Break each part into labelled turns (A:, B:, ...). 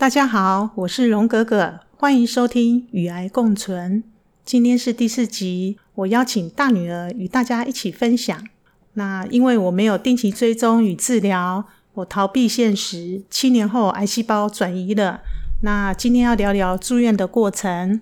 A: 大家好，我是荣格格，欢迎收听《与癌共存》。今天是第四集，我邀请大女儿与大家一起分享。那因为我没有定期追踪与治疗，我逃避现实，七年后癌细胞转移了。那今天要聊聊住院的过程。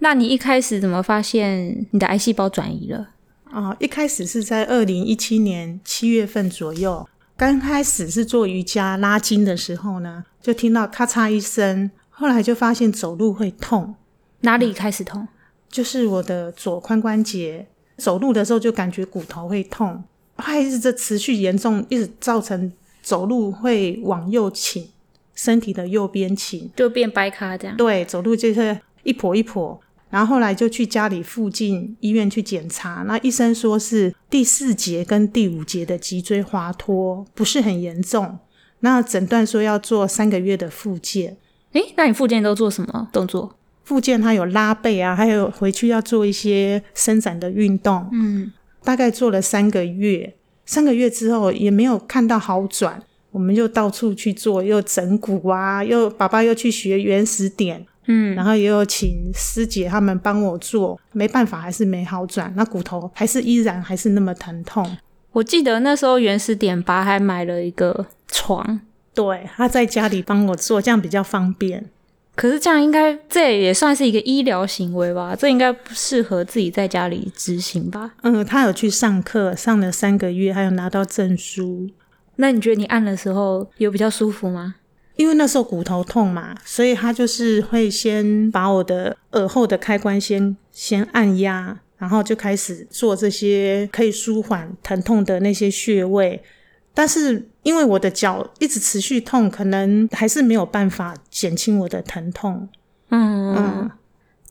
B: 那你一开始怎么发现你的癌细胞转移了？
A: 啊，一开始是在二零一七年七月份左右，刚开始是做瑜伽拉筋的时候呢，就听到咔嚓一声，后来就发现走路会痛，
B: 哪里开始痛？
A: 就是我的左髋关节，走路的时候就感觉骨头会痛，还是这持续严重，一直造成走路会往右倾，身体的右边倾，
B: 就变掰咖这样。
A: 对，走路就是一跛一跛。然后后来就去家里附近医院去检查，那医生说是第四节跟第五节的脊椎滑脱，不是很严重。那诊断说要做三个月的复健。
B: 诶，那你复健都做什么动作？
A: 复健它有拉背啊，还有回去要做一些伸展的运动。嗯，大概做了三个月，三个月之后也没有看到好转，我们就到处去做，又整骨啊，又爸爸又去学原始点。嗯，然后也有请师姐他们帮我做，没办法，还是没好转，那骨头还是依然还是那么疼痛。
B: 我记得那时候原始点拔还买了一个床，
A: 对，他在家里帮我做，这样比较方便。
B: 可是这样应该这也算是一个医疗行为吧？这应该不适合自己在家里执行吧？
A: 嗯，他有去上课，上了三个月，还有拿到证书。
B: 那你觉得你按的时候有比较舒服吗？
A: 因为那时候骨头痛嘛，所以他就是会先把我的耳后的开关先先按压，然后就开始做这些可以舒缓疼痛的那些穴位。但是因为我的脚一直持续痛，可能还是没有办法减轻我的疼痛。
B: 嗯嗯，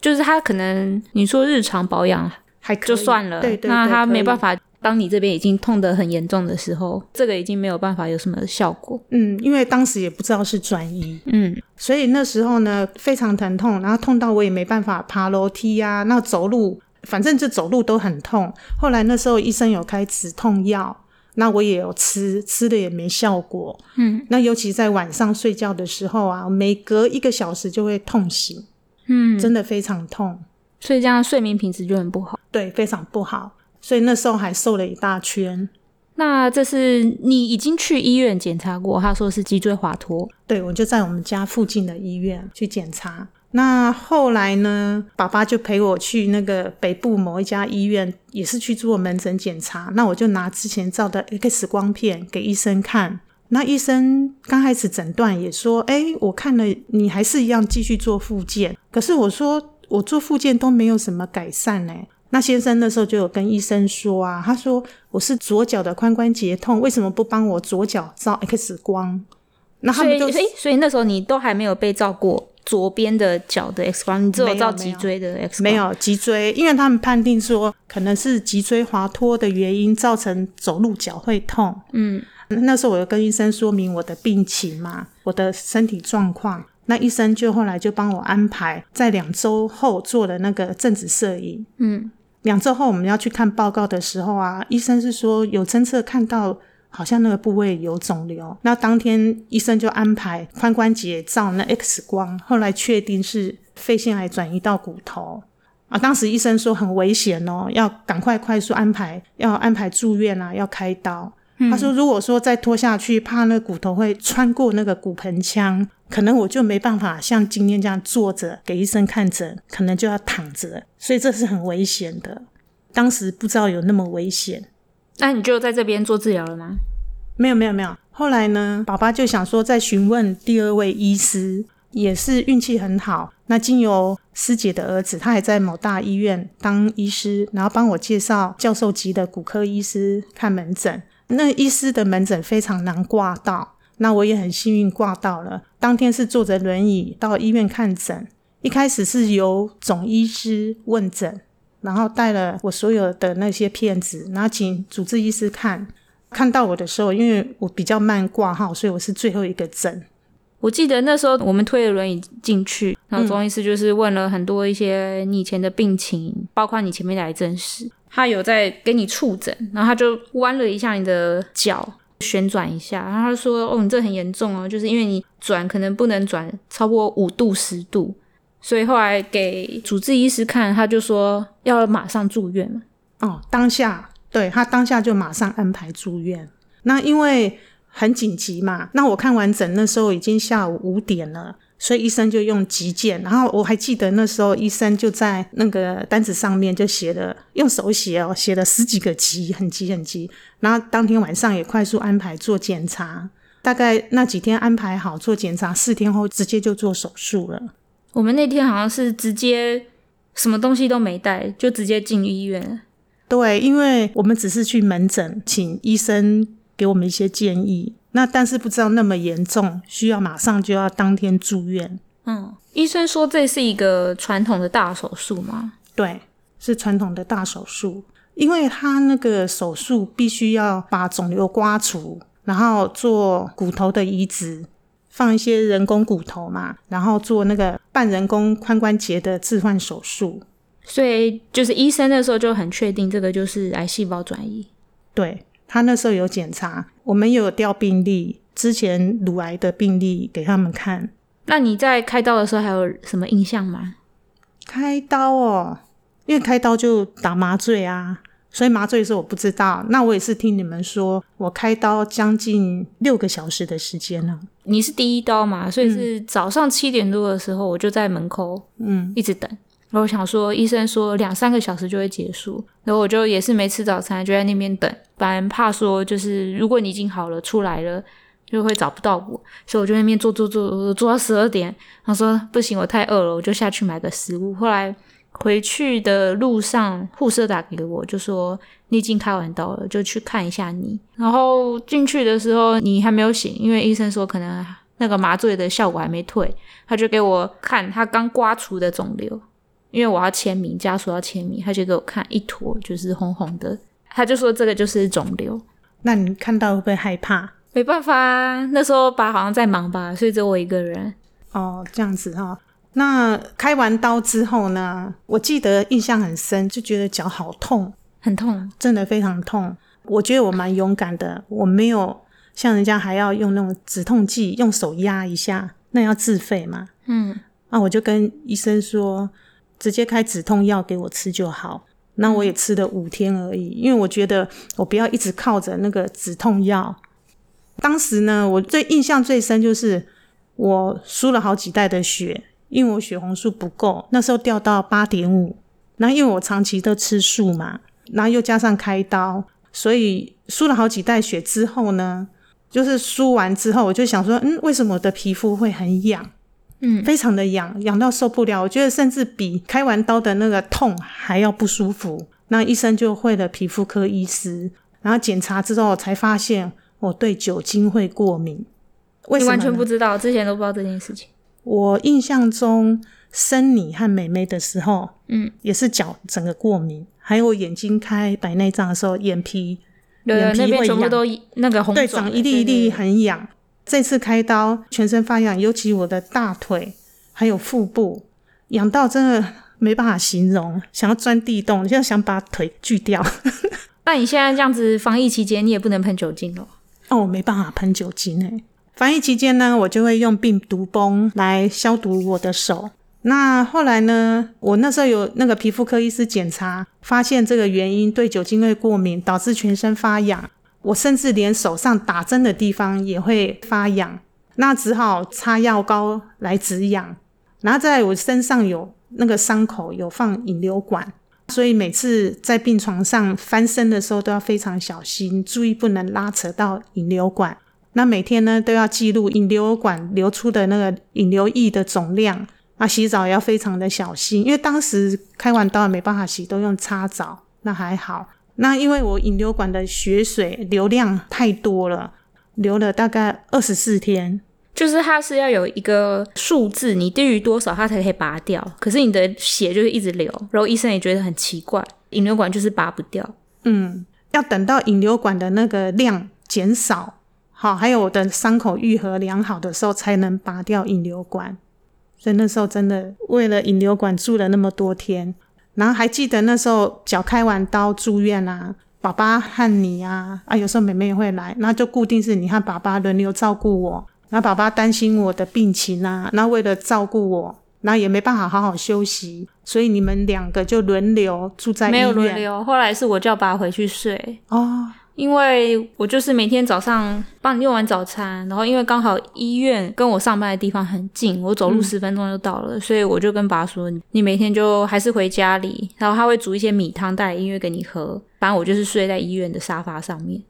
B: 就是他可能你说日常保养
A: 还
B: 就算了，
A: 对对，
B: 那他没办法。当你这边已经痛得很严重的时候，这个已经没有办法有什么效果。
A: 嗯，因为当时也不知道是转移，嗯，所以那时候呢非常疼痛，然后痛到我也没办法爬楼梯呀，那走路反正就走路都很痛。后来那时候医生有开止痛药，那我也有吃，吃的也没效果。嗯，那尤其在晚上睡觉的时候啊，每隔一个小时就会痛醒，嗯，真的非常痛，
B: 所以这样睡眠品质就很不好。
A: 对，非常不好。所以那时候还瘦了一大圈。
B: 那这是你已经去医院检查过，他说是脊椎滑脱。
A: 对，我就在我们家附近的医院去检查。那后来呢，爸爸就陪我去那个北部某一家医院，也是去做门诊检查。那我就拿之前照的 X 光片给医生看。那医生刚开始诊断也说：“哎，我看了你还是一样继续做复健。”可是我说我做复健都没有什么改善呢。那先生那时候就有跟医生说啊，他说我是左脚的髋关节痛，为什么不帮我左脚照 X 光？
B: 那他们就诶，所以那时候你都还没有被照过左边的脚的 X 光，你只有照脊椎的 X
A: 光。没有脊椎，因为他们判定说可能是脊椎滑脱的原因造成走路脚会痛。嗯，那时候我就跟医生说明我的病情嘛，我的身体状况。那医生就后来就帮我安排在两周后做了那个正子摄影。嗯。两周后我们要去看报告的时候啊，医生是说有侦测看到好像那个部位有肿瘤。那当天医生就安排髋关节照那 X 光，后来确定是肺腺癌转移到骨头啊。当时医生说很危险哦，要赶快快速安排，要安排住院啊，要开刀。他说如果说再拖下去，怕那骨头会穿过那个骨盆腔。可能我就没办法像今天这样坐着给医生看诊，可能就要躺着，所以这是很危险的。当时不知道有那么危险，
B: 那你就在这边做治疗了吗？
A: 没有，没有，没有。后来呢，爸爸就想说再询问第二位医师，也是运气很好。那经由师姐的儿子，他还在某大医院当医师，然后帮我介绍教授级的骨科医师看门诊。那医师的门诊非常难挂到。那我也很幸运挂到了，当天是坐着轮椅到医院看诊。一开始是由总医师问诊，然后带了我所有的那些片子，然后请主治医师看。看到我的时候，因为我比较慢挂号，所以我是最后一个诊。
B: 我记得那时候我们推了轮椅进去，然后总医师就是问了很多一些你以前的病情，包括你前面的癌症史。他有在给你触诊，然后他就弯了一下你的脚。旋转一下，然后他说：“哦，你这很严重哦，就是因为你转可能不能转超过五度十度，所以后来给主治医师看，他就说要马上住院嘛。
A: 哦，当下对他当下就马上安排住院。那因为很紧急嘛，那我看完诊那时候已经下午五点了。”所以医生就用急件，然后我还记得那时候医生就在那个单子上面就写了，用手写哦，写了十几个急，很急很急。然后当天晚上也快速安排做检查，大概那几天安排好做检查，四天后直接就做手术了。
B: 我们那天好像是直接什么东西都没带，就直接进医院。
A: 对，因为我们只是去门诊，请医生给我们一些建议。那但是不知道那么严重，需要马上就要当天住院。
B: 嗯，医生说这是一个传统的大手术吗？
A: 对，是传统的大手术，因为他那个手术必须要把肿瘤刮除，然后做骨头的移植，放一些人工骨头嘛，然后做那个半人工髋关节的置换手术。
B: 所以就是医生那时候就很确定这个就是癌细胞转移。
A: 对。他那时候有检查，我们有调病例，之前乳癌的病例给他们看。
B: 那你在开刀的时候还有什么印象吗？
A: 开刀哦，因为开刀就打麻醉啊，所以麻醉的时候我不知道。那我也是听你们说，我开刀将近六个小时的时间呢。
B: 你是第一刀嘛，所以是早上七点多的时候，我就在门口，嗯，一直等。然后想说，医生说两三个小时就会结束，然后我就也是没吃早餐，就在那边等。反正怕说，就是如果你已经好了出来了，就会找不到我，所以我就那边坐坐坐坐到十二点。他说不行，我太饿了，我就下去买个食物。后来回去的路上，护士打给我，就说你已经开完刀了，就去看一下你。然后进去的时候你还没有醒，因为医生说可能那个麻醉的效果还没退，他就给我看他刚刮除的肿瘤。因为我要签名，家属要签名，他就给我看一坨，就是红红的，他就说这个就是肿瘤。
A: 那你看到会不会害怕？
B: 没办法啊，那时候爸好像在忙吧，所以只有我一个人。
A: 哦，这样子哈。那开完刀之后呢？我记得印象很深，就觉得脚好痛，
B: 很痛，
A: 真的非常痛。我觉得我蛮勇敢的，我没有像人家还要用那种止痛剂，用手压一下，那要自费嘛。嗯，啊，我就跟医生说。直接开止痛药给我吃就好，那我也吃了五天而已，因为我觉得我不要一直靠着那个止痛药。当时呢，我最印象最深就是我输了好几袋的血，因为我血红素不够，那时候掉到八点五。那因为我长期都吃素嘛，然后又加上开刀，所以输了好几袋血之后呢，就是输完之后，我就想说，嗯，为什么我的皮肤会很痒？嗯，非常的痒，痒到受不了。我觉得甚至比开完刀的那个痛还要不舒服。那医生就会了皮肤科医师，然后检查之后才发现我对酒精会过敏。
B: 你完全不知道，之前都不知道这件事情。
A: 我印象中生你和美妹的时候，嗯，也是脚整个过敏，还有我眼睛开白内障的时候，眼皮
B: 眼皮会痒，那个红
A: 对，长一粒一粒很痒。这次开刀，全身发痒，尤其我的大腿还有腹部痒到真的没办法形容，想要钻地洞，就想把腿锯掉。
B: 那你现在这样子防疫期间，你也不能喷酒精哦。
A: 哦，没办法喷酒精诶。防疫期间呢，我就会用病毒泵来消毒我的手。那后来呢，我那时候有那个皮肤科医师检查，发现这个原因对酒精会过敏，导致全身发痒。我甚至连手上打针的地方也会发痒，那只好擦药膏来止痒。然后在我身上有那个伤口有放引流管，所以每次在病床上翻身的时候都要非常小心，注意不能拉扯到引流管。那每天呢都要记录引流管流出的那个引流液的总量。啊，洗澡也要非常的小心，因为当时开完刀也没办法洗，都用擦澡，那还好。那因为我引流管的血水流量太多了，流了大概二十四天，
B: 就是它是要有一个数字，你低于多少它才可以拔掉。可是你的血就是一直流，然后医生也觉得很奇怪，引流管就是拔不掉。
A: 嗯，要等到引流管的那个量减少，好，还有我的伤口愈合良好的时候，才能拔掉引流管。所以那时候真的为了引流管住了那么多天。然后还记得那时候脚开完刀住院啊，爸爸和你啊，啊，有时候妹妹也会来，那就固定是你和爸爸轮流照顾我。那爸爸担心我的病情啊，那为了照顾我，那也没办法好好休息，所以你们两个就轮流住在医院。
B: 没有轮流，后来是我叫爸回去睡
A: 哦。
B: 因为我就是每天早上帮你用完早餐，然后因为刚好医院跟我上班的地方很近，我走路十分钟就到了，所以我就跟爸说：“你每天就还是回家里，然后他会煮一些米汤带来医院给你喝。反正我就是睡在医院的沙发上面，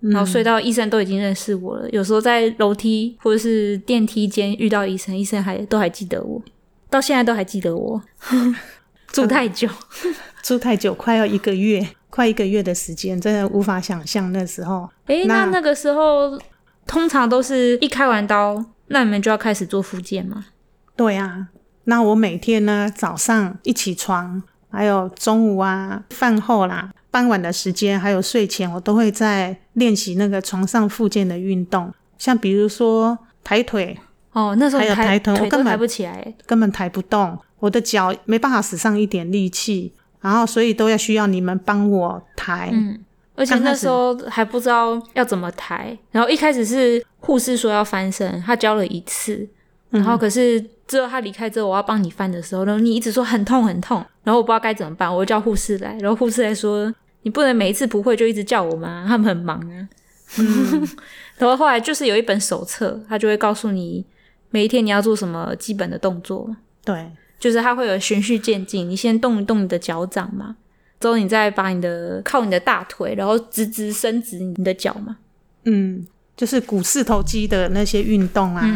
B: 然后睡到医生都已经认识我了。有时候在楼梯或者是电梯间遇到医生，医生还都还记得我，到现在都还记得我。住太久，
A: 住太久，快要一个月。”快一个月的时间，真的无法想象那时候。
B: 哎，那那个时候通常都是一开完刀，那你们就要开始做复健吗？
A: 对啊，那我每天呢，早上一起床，还有中午啊、饭后啦、傍晚的时间，还有睡前，我都会在练习那个床上复健的运动，像比如说抬腿。
B: 哦，那时候
A: 还有抬腿，我根本
B: 抬不起来，
A: 根本抬不动，我的脚没办法使上一点力气。然后，所以都要需要你们帮我抬，
B: 嗯，而且那时候还不知道要怎么抬。然后一开始是护士说要翻身，他教了一次，然后可是之后他离开之后，我要帮你翻的时候，然后你一直说很痛很痛，然后我不知道该怎么办，我就叫护士来，然后护士来说你不能每一次不会就一直叫我吗？他们很忙啊。然后后来就是有一本手册，他就会告诉你每一天你要做什么基本的动作。
A: 对。
B: 就是它会有循序渐进，你先动一动你的脚掌嘛，之后你再把你的靠你的大腿，然后直直伸直你的脚嘛。
A: 嗯，就是股四头肌的那些运动啊，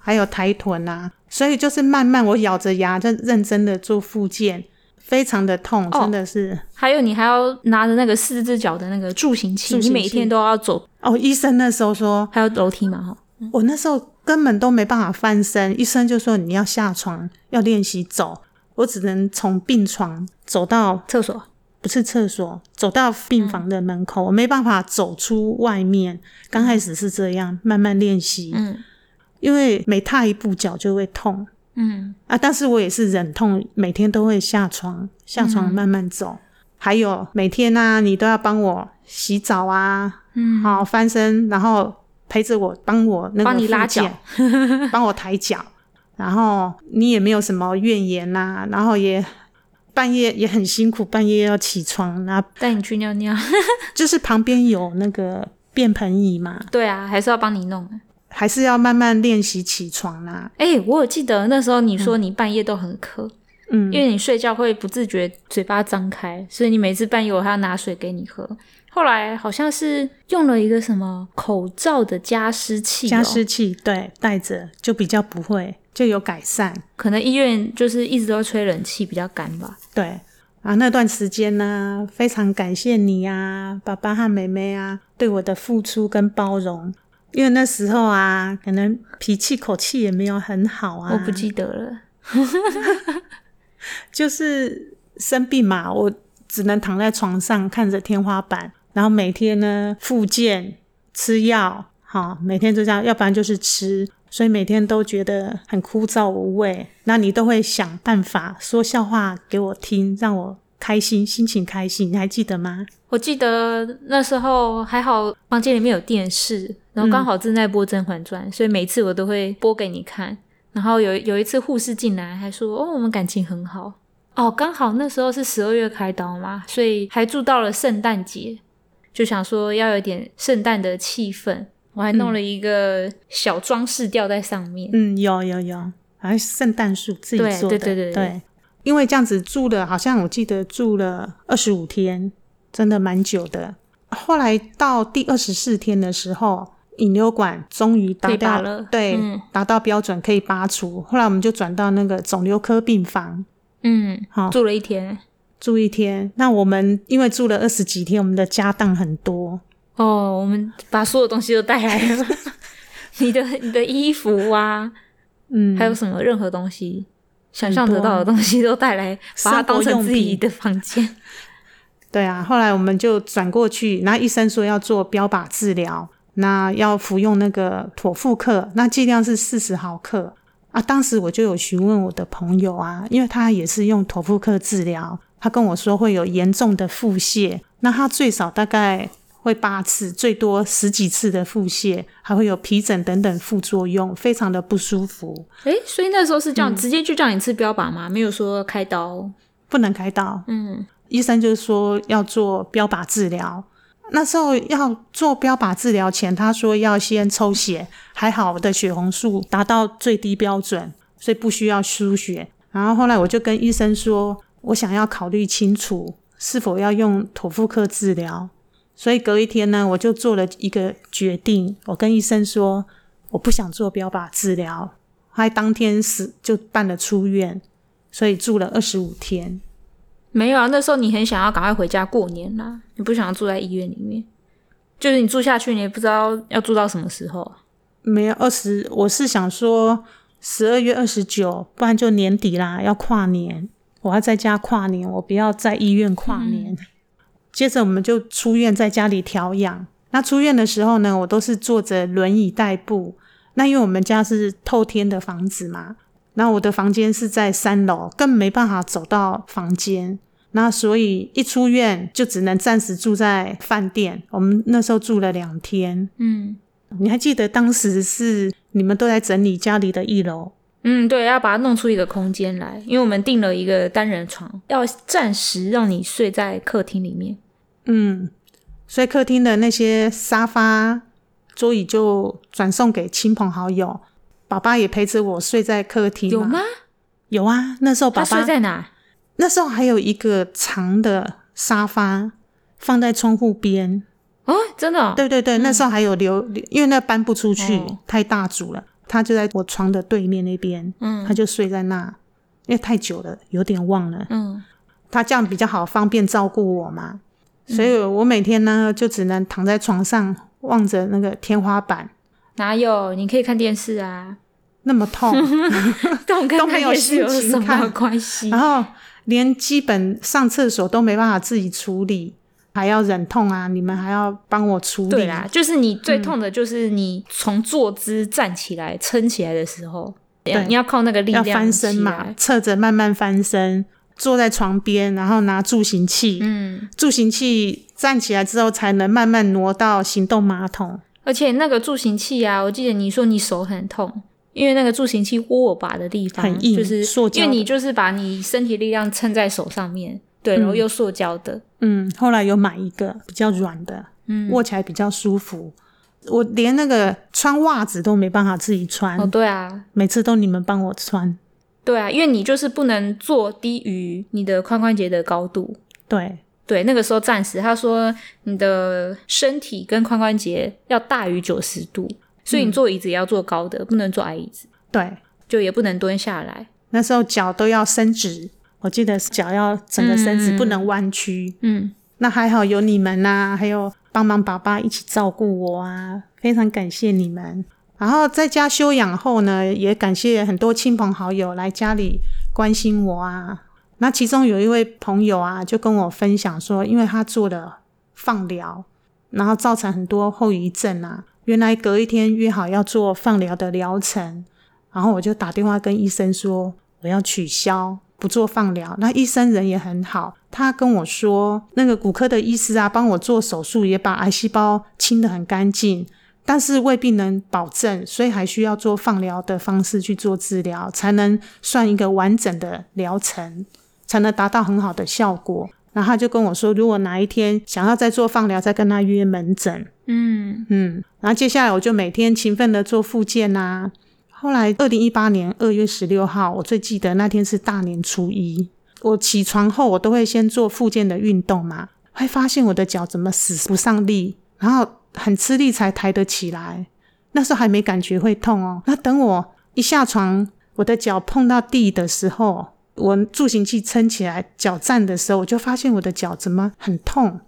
A: 还有抬臀啊，所以就是慢慢我咬着牙在认真的做复健，非常的痛，真的是。
B: 还有你还要拿着那个四只脚的那个助行器，你每天都要走。
A: 哦，医生那时候说
B: 还有楼梯嘛，哈。
A: 我那时候根本都没办法翻身，医生就说你要下床，要练习走。我只能从病床走到
B: 厕所，
A: 不是厕所，走到病房的门口，我没办法走出外面。刚开始是这样，慢慢练习。嗯，因为每踏一步脚就会痛。嗯啊，但是我也是忍痛，每天都会下床，下床慢慢走。还有每天呢，你都要帮我洗澡啊，嗯，好翻身，然后。陪着我，帮我那个
B: 帮你拉脚，
A: 帮我抬脚，然后你也没有什么怨言呐，然后也半夜也很辛苦，半夜要起床，然后
B: 带你去尿尿，
A: 就是旁边有那个便盆椅嘛，
B: 对啊，还是要帮你弄，
A: 还是要慢慢练习起床啦。
B: 哎，我有记得那时候你说你半夜都很渴，嗯，因为你睡觉会不自觉嘴巴张开，所以你每次半夜我还要拿水给你喝。后来好像是用了一个什么口罩的加湿器，
A: 加湿器对，戴着就比较不会，就有改善。
B: 可能医院就是一直都吹冷气比较干吧。
A: 对啊，那段时间呢，非常感谢你呀，爸爸和妹妹啊，对我的付出跟包容。因为那时候啊，可能脾气口气也没有很好啊，
B: 我不记得了，
A: 就是生病嘛，我只能躺在床上看着天花板。然后每天呢复健吃药，哈，每天就这样，要不然就是吃，所以每天都觉得很枯燥无味。那你都会想办法说笑话给我听，让我开心，心情开心。你还记得吗？
B: 我记得那时候还好，房间里面有电视，然后刚好正在播《甄嬛传》，所以每次我都会播给你看。然后有有一次护士进来还说：“哦，我们感情很好。”哦，刚好那时候是十二月开刀嘛，所以还住到了圣诞节。就想说要有点圣诞的气氛，我还弄了一个小装饰吊在上面。
A: 嗯，有有有，还圣诞树自己做
B: 的。对对对
A: 对，因为这样子住了，好像我记得住了二十五天，真的蛮久的。后来到第二十四天的时候，引流管终于达到
B: 了，
A: 对，达到标准可以拔除。后来我们就转到那个肿瘤科病房。
B: 嗯，好，住了一天。
A: 住一天，那我们因为住了二十几天，我们的家当很多
B: 哦。我们把所有东西都带来了，你的你的衣服啊，嗯，还有什么任何东西想象得到的东西都带来，把它当成自己的房间。
A: 对啊，后来我们就转过去，那医生说要做标靶治疗，那要服用那个妥复克，那剂量是四十毫克啊。当时我就有询问我的朋友啊，因为他也是用妥复克治疗。他跟我说会有严重的腹泻，那他最少大概会八次，最多十几次的腹泻，还会有皮疹等等副作用，非常的不舒服。
B: 诶，所以那时候是叫直接就叫你吃标靶吗？没有说开刀？
A: 不能开刀。嗯，医生就是说要做标靶治疗。那时候要做标靶治疗前，他说要先抽血，还好我的血红素达到最低标准，所以不需要输血。然后后来我就跟医生说，我想要考虑清楚是否要用妥复克治疗。所以隔一天呢，我就做了一个决定，我跟医生说我不想做标靶治疗，还当天是就办了出院，所以住了二十五天。
B: 没有啊，那时候你很想要赶快回家过年啦，你不想要住在医院里面，就是你住下去，你也不知道要住到什么时候。
A: 没有二十，我是想说十二月二十九，不然就年底啦，要跨年，我要在家跨年，我不要在医院跨年。接着我们就出院，在家里调养。那出院的时候呢，我都是坐着轮椅代步。那因为我们家是透天的房子嘛，那我的房间是在三楼，更没办法走到房间。那所以一出院就只能暂时住在饭店。我们那时候住了两天。嗯，你还记得当时是你们都在整理家里的一楼？
B: 嗯，对，要把它弄出一个空间来，因为我们订了一个单人床，要暂时让你睡在客厅里面。
A: 嗯，所以客厅的那些沙发、桌椅就转送给亲朋好友。爸爸也陪着我睡在客厅。
B: 有吗？
A: 有啊，那时候爸爸
B: 睡在哪？
A: 那时候还有一个长的沙发放在窗户边。
B: 哦，真的？
A: 对对对，那时候还有留，因为那搬不出去，太大组了，他就在我床的对面那边，嗯，他就睡在那，因为太久了，有点忘了，嗯，他这样比较好，方便照顾我嘛，所以我每天呢就只能躺在床上望着那个天花板，
B: 哪有？你可以看电视啊，
A: 那么痛，
B: 痛跟看电视有什么关系？
A: 然后。连基本上厕所都没办法自己处理，还要忍痛啊！你们还要帮我处理。
B: 对啦，就是你最痛的就是你从坐姿站起来撑起来的时候，对，你要靠那个力量
A: 翻身嘛，侧着慢慢翻身，坐在床边，然后拿助行器，嗯，助行器站起来之后才能慢慢挪到行动马桶。
B: 而且那个助行器啊，我记得你说你手很痛。因为那个助行器握把的地方
A: 很硬，
B: 就是
A: 塑胶。
B: 因为你就是把你身体力量撑在手上面，对，然后又塑胶的。
A: 嗯，后来有买一个比较软的，嗯，握起来比较舒服。我连那个穿袜子都没办法自己穿。
B: 哦，对啊，
A: 每次都你们帮我穿。
B: 对啊，因为你就是不能坐低于你的髋关节的高度。
A: 对
B: 对，那个时候暂时他说你的身体跟髋关节要大于九十度。所以你坐椅子也要坐高的，不能坐矮椅子。
A: 对，
B: 就也不能蹲下来。
A: 那时候脚都要伸直，我记得脚要整个伸直，不能弯曲。嗯，那还好有你们呐，还有帮忙爸爸一起照顾我啊，非常感谢你们。然后在家休养后呢，也感谢很多亲朋好友来家里关心我啊。那其中有一位朋友啊，就跟我分享说，因为他做了放疗，然后造成很多后遗症啊。原来隔一天约好要做放疗的疗程，然后我就打电话跟医生说我要取消不做放疗。那医生人也很好，他跟我说那个骨科的医师啊，帮我做手术也把癌细胞清得很干净，但是未必能保证，所以还需要做放疗的方式去做治疗，才能算一个完整的疗程，才能达到很好的效果。然后他就跟我说，如果哪一天想要再做放疗，再跟他约门诊。嗯嗯。然后接下来我就每天勤奋的做复健呐。后来二零一八年二月十六号，我最记得那天是大年初一。我起床后，我都会先做复健的运动嘛，会发现我的脚怎么使不上力，然后很吃力才抬得起来。那时候还没感觉会痛哦。那等我一下床，我的脚碰到地的时候。我助行器撑起来，脚站的时候，我就发现我的脚怎么很痛，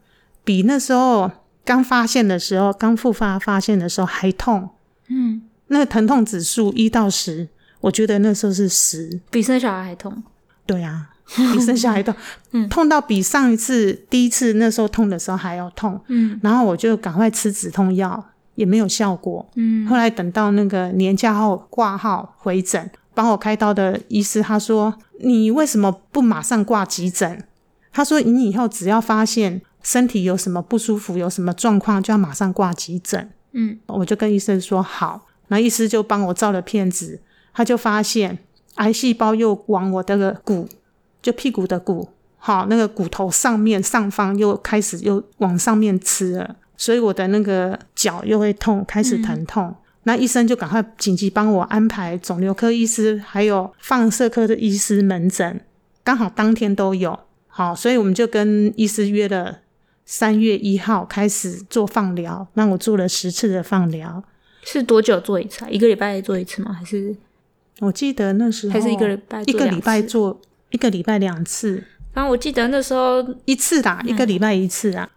A: 比那时候刚发现的时候、刚复发发现的时候还痛。嗯，那疼痛指数一到十，我觉得那时候是十，
B: 比生小孩还痛。
A: 对啊，比生小孩痛，痛到比上一次第一次那时候痛的时候还要痛。嗯，然后我就赶快吃止痛药，也没有效果。嗯，后来等到那个年假后挂号回诊。帮我开刀的医师他说：“你为什么不马上挂急诊？”他说：“你以后只要发现身体有什么不舒服，有什么状况，就要马上挂急诊。
B: 嗯，
A: 我就跟医生说好，那医师就帮我照了片子，他就发现癌细胞又往我的骨，就屁股的骨，好，那个骨头上面上方又开始又往上面吃了，所以我的那个脚又会痛，开始疼痛。那医生就赶快紧急帮我安排肿瘤科医师，还有放射科的医师门诊，刚好当天都有。好，所以我们就跟医师约了三月一号开始做放疗。那我做了十次的放疗，
B: 是多久做一次？一个礼拜做一次吗？还是
A: 我记得那时候
B: 还是一个礼拜
A: 一个礼拜做一个礼拜两次。
B: 反正我记得那时候
A: 一次啦，一个礼拜一次啊。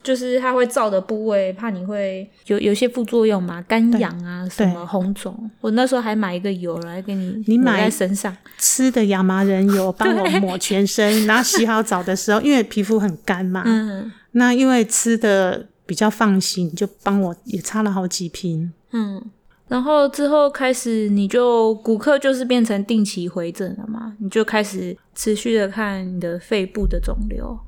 B: 就是它会照的部位，怕你会有有些副作用嘛，干痒啊，什么红肿。我那时候还买一个油来给你，
A: 你买
B: 在身上
A: 吃的亚麻仁油，帮我抹全身。然后洗好澡的时候，因为皮肤很干嘛，
B: 嗯，
A: 那因为吃的比较放心，就帮我也擦了好几瓶。
B: 嗯，然后之后开始你就骨科就是变成定期回诊了嘛，你就开始持续的看你的肺部的肿瘤。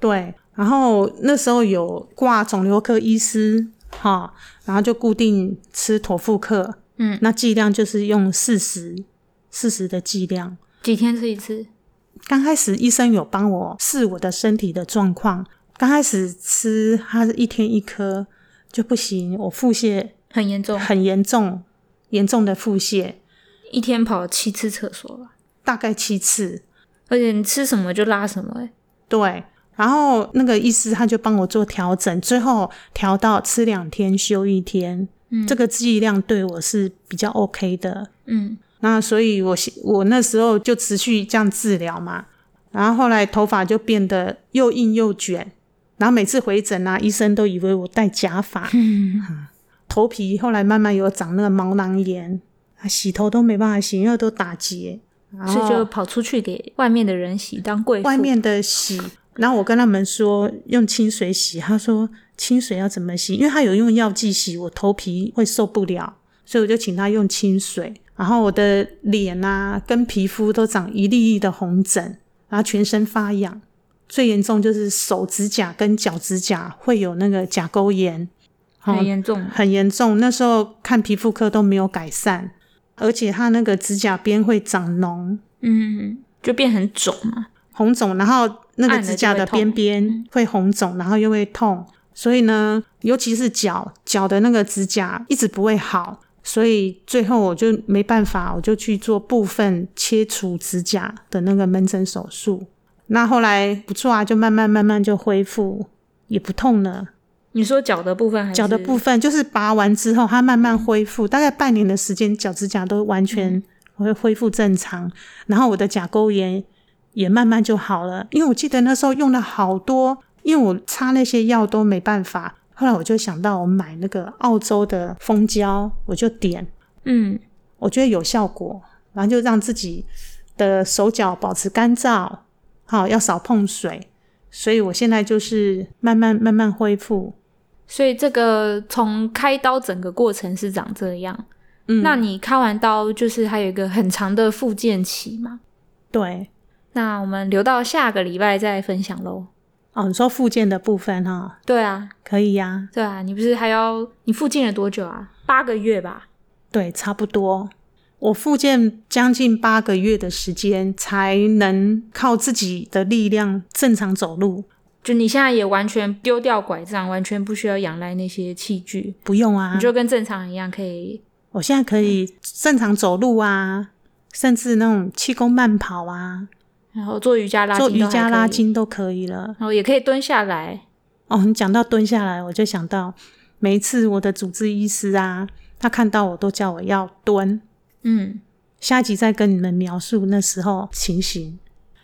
A: 对。然后那时候有挂肿瘤科医师，哈，然后就固定吃妥复克，
B: 嗯，
A: 那剂量就是用四十四十的剂量，
B: 几天吃一次？
A: 刚开始医生有帮我试我的身体的状况，刚开始吃他是一天一颗就不行，我腹泻
B: 很严重，
A: 很严重，严重的腹泻，
B: 一天跑七次厕所吧，
A: 大概七次，
B: 而且你吃什么就拉什么，哎，
A: 对。然后那个医师他就帮我做调整，最后调到吃两天休一天，
B: 嗯，
A: 这个剂量对我是比较 OK 的，
B: 嗯，
A: 那所以我我那时候就持续这样治疗嘛，然后后来头发就变得又硬又卷，然后每次回诊啊，医生都以为我戴假发，头皮后来慢慢有长那个毛囊炎，洗头都没办法洗，因为都打结，
B: 所以就跑出去给外面的人洗当贵妇，
A: 外面的洗。然后我跟他们说用清水洗，他说清水要怎么洗？因为他有用药剂洗，我头皮会受不了，所以我就请他用清水。然后我的脸啊跟皮肤都长一粒粒的红疹，然后全身发痒，最严重就是手指甲跟脚指甲会有那个甲沟炎，
B: 很严重，
A: 很严重。那时候看皮肤科都没有改善，而且它那个指甲边会长脓，
B: 嗯，就变很肿嘛。
A: 红肿，然后那个指甲的边边会红肿，然后又会痛，所以呢，尤其是脚脚的那个指甲一直不会好，所以最后我就没办法，我就去做部分切除指甲的那个门诊手术。那后来不错啊，就慢慢慢慢就恢复，也不痛了。
B: 你说脚的部分，还是
A: 脚的部分就是拔完之后，它慢慢恢复，大概半年的时间，脚趾甲都完全会恢复正常，然后我的甲沟炎。也慢慢就好了，因为我记得那时候用了好多，因为我擦那些药都没办法。后来我就想到，我买那个澳洲的蜂胶，我就点，
B: 嗯，
A: 我觉得有效果，然后就让自己的手脚保持干燥，好要少碰水，所以我现在就是慢慢慢慢恢复。
B: 所以这个从开刀整个过程是长这样，
A: 嗯，
B: 那你开完刀就是还有一个很长的复健期吗？
A: 对。
B: 那我们留到下个礼拜再分享喽。
A: 哦，你说复健的部分哈？
B: 对啊，
A: 可以呀。
B: 对啊，你不是还要你复健了多久啊？八个月吧？
A: 对，差不多。我复健将近八个月的时间，才能靠自己的力量正常走路。
B: 就你现在也完全丢掉拐杖，完全不需要仰赖那些器具，
A: 不用啊，
B: 你就跟正常一样可以。
A: 我现在可以正常走路啊，甚至那种气功慢跑啊。
B: 然后做瑜伽拉筋，
A: 做瑜伽拉筋都可以了。
B: 然后也可以蹲下来。
A: 哦，你讲到蹲下来，我就想到每一次我的主治医师啊，他看到我都叫我要蹲。
B: 嗯，
A: 下集再跟你们描述那时候情形。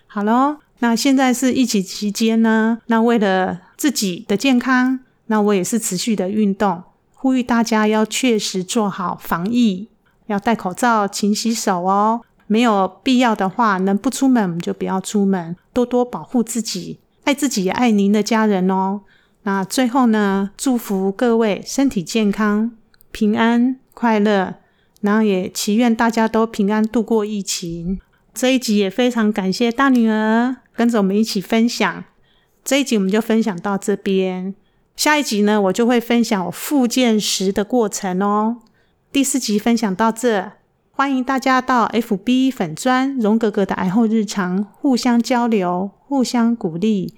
A: 好喽，那现在是疫情期间呢，那为了自己的健康，那我也是持续的运动，呼吁大家要确实做好防疫，要戴口罩、勤洗手哦。没有必要的话，能不出门我们就不要出门，多多保护自己，爱自己也爱您的家人哦。那最后呢，祝福各位身体健康、平安快乐，然后也祈愿大家都平安度过疫情。这一集也非常感谢大女儿跟着我们一起分享。这一集我们就分享到这边，下一集呢，我就会分享我复健时的过程哦。第四集分享到这，欢迎大家到 FB 粉砖荣格格的癌后日常互相交流、互相鼓励。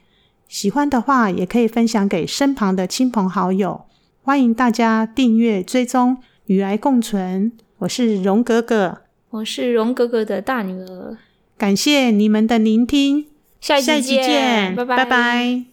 A: 喜欢的话，也可以分享给身旁的亲朋好友。欢迎大家订阅追踪与癌共存。我是荣格格，
B: 我是荣格格的大女儿。
A: 感谢你们的聆听，
B: 下一期见，
A: 拜拜。